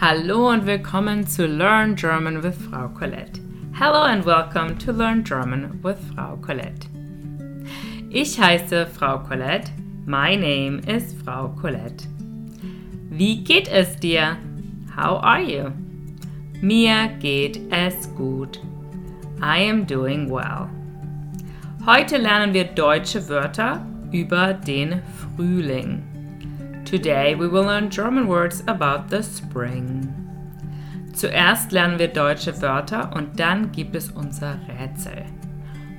Hallo und willkommen zu Learn German with Frau Colette. Hello and welcome to Learn German with Frau Colette. Ich heiße Frau Colette. My name is Frau Colette. Wie geht es dir? How are you? Mir geht es gut. I am doing well. Heute lernen wir deutsche Wörter über den Frühling. Today we will learn German words about the spring. Zuerst lernen wir deutsche Wörter und dann gibt es unser Rätsel.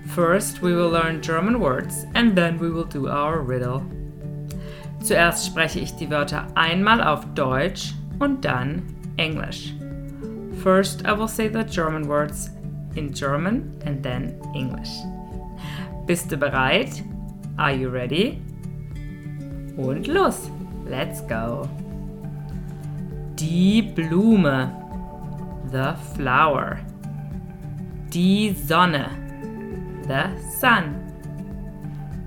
First we will learn German words and then we will do our riddle. Zuerst spreche ich die Wörter einmal auf Deutsch und dann Englisch. First I will say the German words in German and then English. Bist du bereit? Are you ready? Und los! Let's go! Die Blume. The flower. Die Sonne. The sun.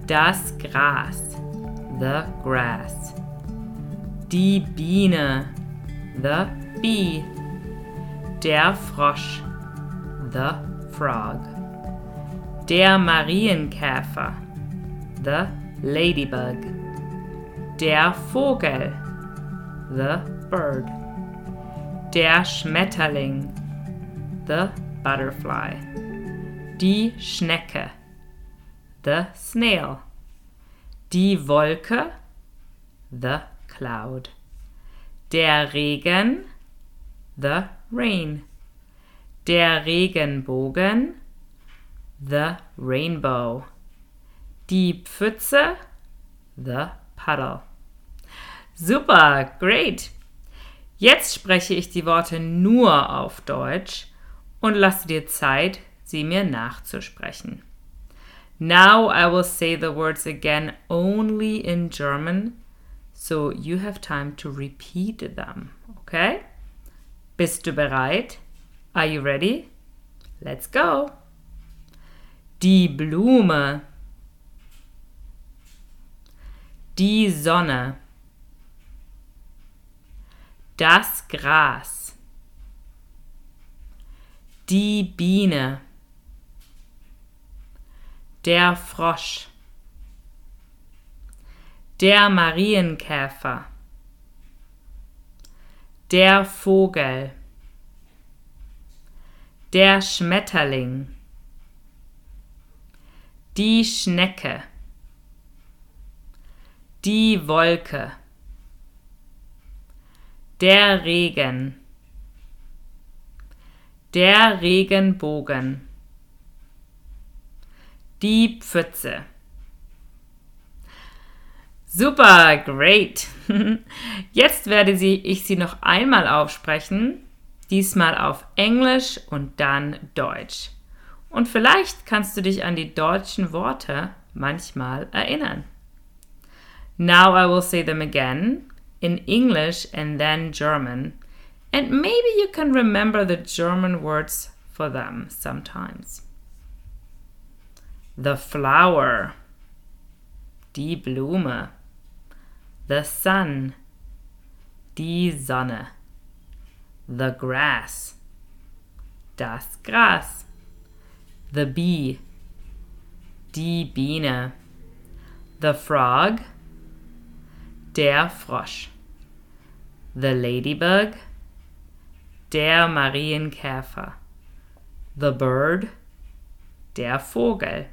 Das Gras. The grass. Die Biene. The bee. Der Frosch. The frog. Der Marienkäfer. The ladybug. Der Vogel. The bird. Der Schmetterling. The butterfly. Die Schnecke. The snail. Die Wolke. The cloud. Der Regen. The rain. Der Regenbogen. The rainbow. Die Pfütze. The puddle. Super, great. Jetzt spreche ich die Worte nur auf Deutsch und lasse dir Zeit, sie mir nachzusprechen. Now I will say the words again only in German, so you have time to repeat them, okay? Bist du bereit? Are you ready? Let's go! Die Blume. Die Sonne. Das Gras. Die Biene. Der Frosch. Der Marienkäfer. Der Vogel. Der Schmetterling. Die Schnecke. Die Wolke. Der Regen. Der Regenbogen. Die Pfütze. Super, great. Jetzt werde ich sie noch einmal aufsprechen, diesmal auf Englisch und dann Deutsch. Und vielleicht kannst du dich an die deutschen Worte manchmal erinnern. Now I will say them again in English and then German, and maybe you can remember the German words for them sometimes. The flower, die Blume, the sun, die Sonne, the grass, das Gras, the bee, die Biene, the frog, der Frosch, the ladybug, der Marienkäfer, the bird, der Vogel,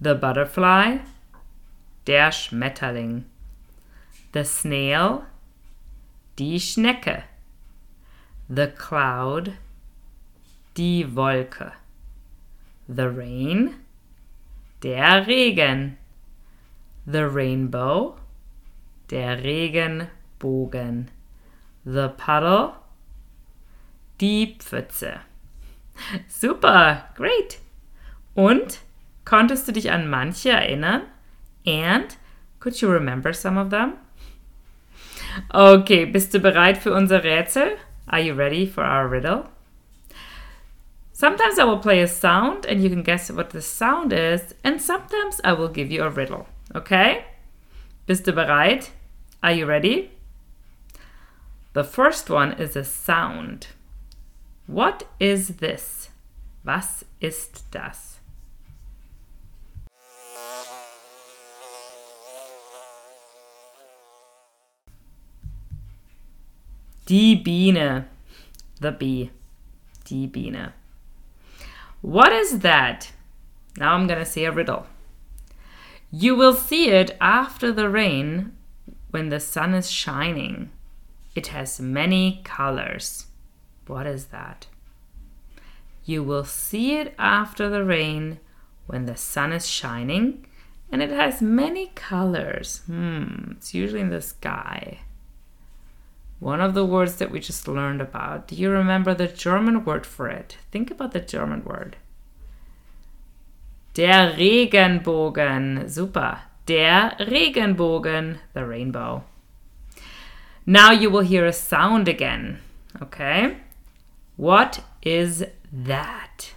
the butterfly, der Schmetterling, the snail, die Schnecke, the cloud, die Wolke, the rain, der Regen, the rainbow, der Regenbogen, the puddle, die Pfütze. Super, great. Und konntest du dich an manche erinnern? And could you remember some of them? Okay, bist du bereit für unser Rätsel? Are you ready for our riddle? Sometimes I will play a sound and you can guess what the sound is, and sometimes I will give you a riddle. Okay? Bist du bereit? Are you ready? The first one is a sound. What is this? Was ist das? Die Biene. The bee. Die Biene. What is that? Now I'm going to say a riddle. You will see it after the rain when the sun is shining. It has many colors. What is that? You will see it after the rain when the sun is shining and it has many colors. Hmm, it's usually in the sky. One of the words that we just learned about. Do you remember the German word for it? Think about the German word. Der Regenbogen. Super. Der Regenbogen. The rainbow. Now you will hear a sound again. Okay? What is that?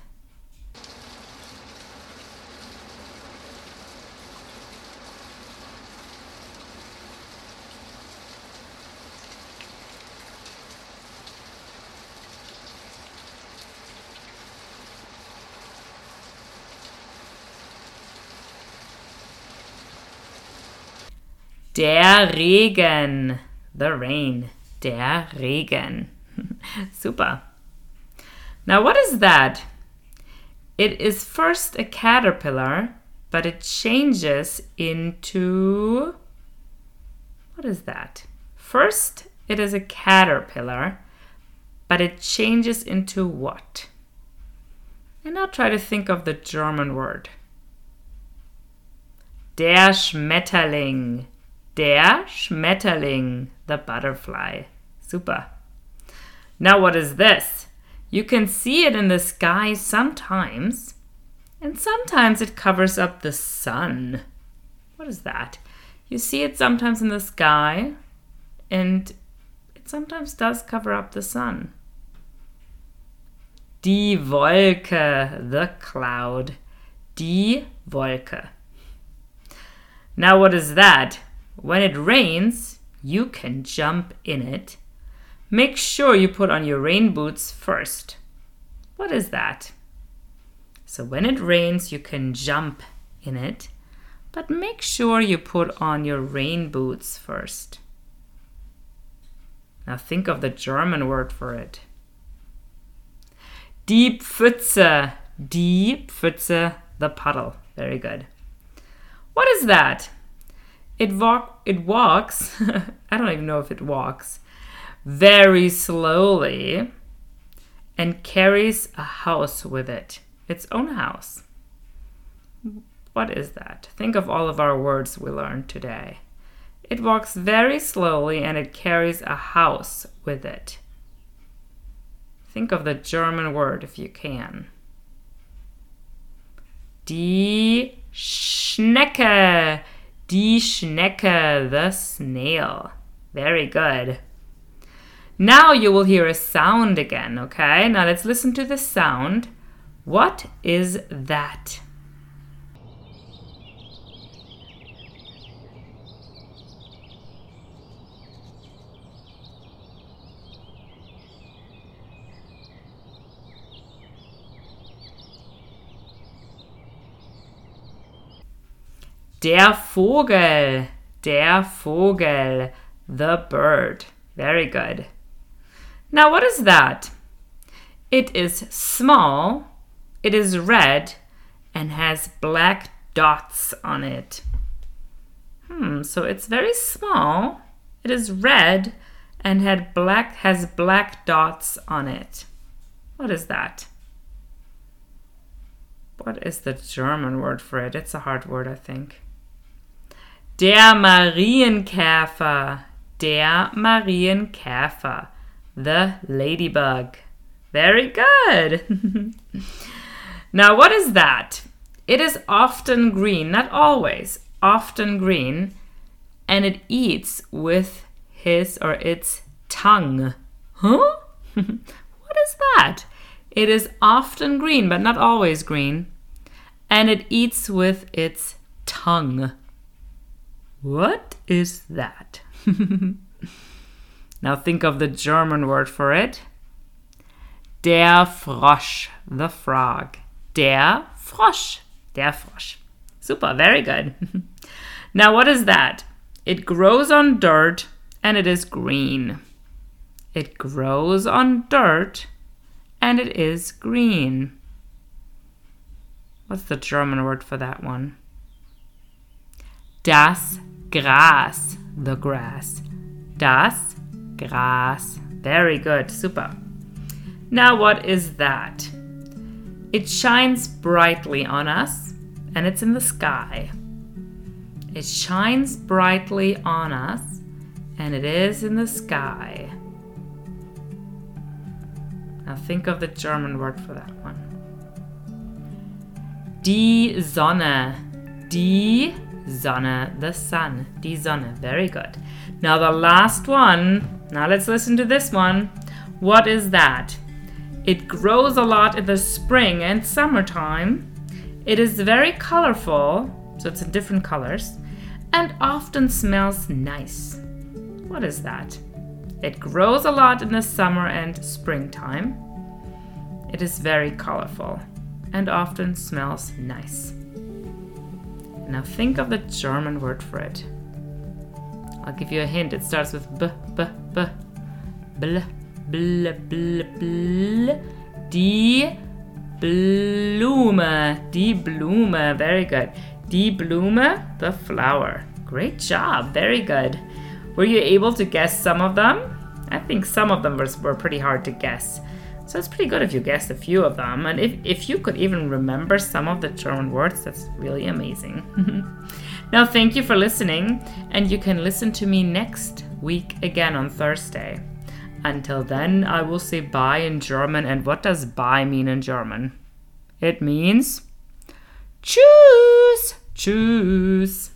Der Regen. The rain. Der Regen. Super. Now, what is that? It is first a caterpillar, but it changes into. What is that? First, it is a caterpillar, but it changes into what? And now try to think of the German word. Der Schmetterling. Der Schmetterling, the butterfly. Super. Now, what is this? You can see it in the sky sometimes, and sometimes it covers up the sun. What is that? You see it sometimes in the sky, and it sometimes does cover up the sun. Die Wolke, the cloud. Die Wolke. Now, what is that? When it rains, you can jump in it. Make sure you put on your rain boots first. What is that? So, when it rains, you can jump in it, but make sure you put on your rain boots first. Now, think of the German word for it. Die Pfütze. Die Pfütze, the puddle. Very good. What is that? It walk it walks. I don't even know if it walks very slowly and carries a house with it. Its own house. What is that? Think of all of our words we learned today. It walks very slowly and it carries a house with it. Think of the German word if you can. Die Schnecke. Die Schnecke, the snail. Very good. Now you will hear a sound again, okay? Now let's listen to the sound. What is that? Der Vogel. Der Vogel. The bird. Very good. Now, what is that? It is small, it is red, and has black dots on it. Hmm, so it's very small, it is red, and had black has black dots on it. What is that? What is the German word for it? It's a hard word, I think. Der Marienkäfer. Der Marienkäfer. The ladybug. Very good. now, what is that? It is often green, not always, often green, and it eats with his or its tongue. Huh? what is that? It is often green, but not always green, and it eats with its tongue. What is that? Now think of the German word for it. Der Frosch, the frog. Der Frosch, der Frosch. Super, very good. now, what is that? It grows on dirt and it is green. It grows on dirt and it is green. What's the German word for that one? Das Gras, the grass. Das Gras. Very good, super. Now, what is that? It shines brightly on us and it's in the sky. It shines brightly on us and it is in the sky. Now think of the German word for that one. Die Sonne. Die Sonne, the sun. Die Sonne. Very good. Now the last one. Now let's listen to this one. What is that? It grows a lot in the spring and summertime. It is very colorful, so it's in different colors, and often smells nice. What is that? It grows a lot in the summer and springtime. It is very colorful and often smells nice. Now think of the German word for it. I'll give you a hint. It starts with b, b, b, bl, bl, bl, bl. Die Blume. Die Blume. Very good. Die Blume, the flower. Great job. Very good. Were you able to guess some of them? I think some of them were, were pretty hard to guess. So it's pretty good if you guessed a few of them. And if, if you could even remember some of the German words, that's really amazing. now, thank you for listening. And you can listen to me next week again on Thursday. Until then, I will say bye in German. And what does bye mean in German? It means tschüss, tschüss.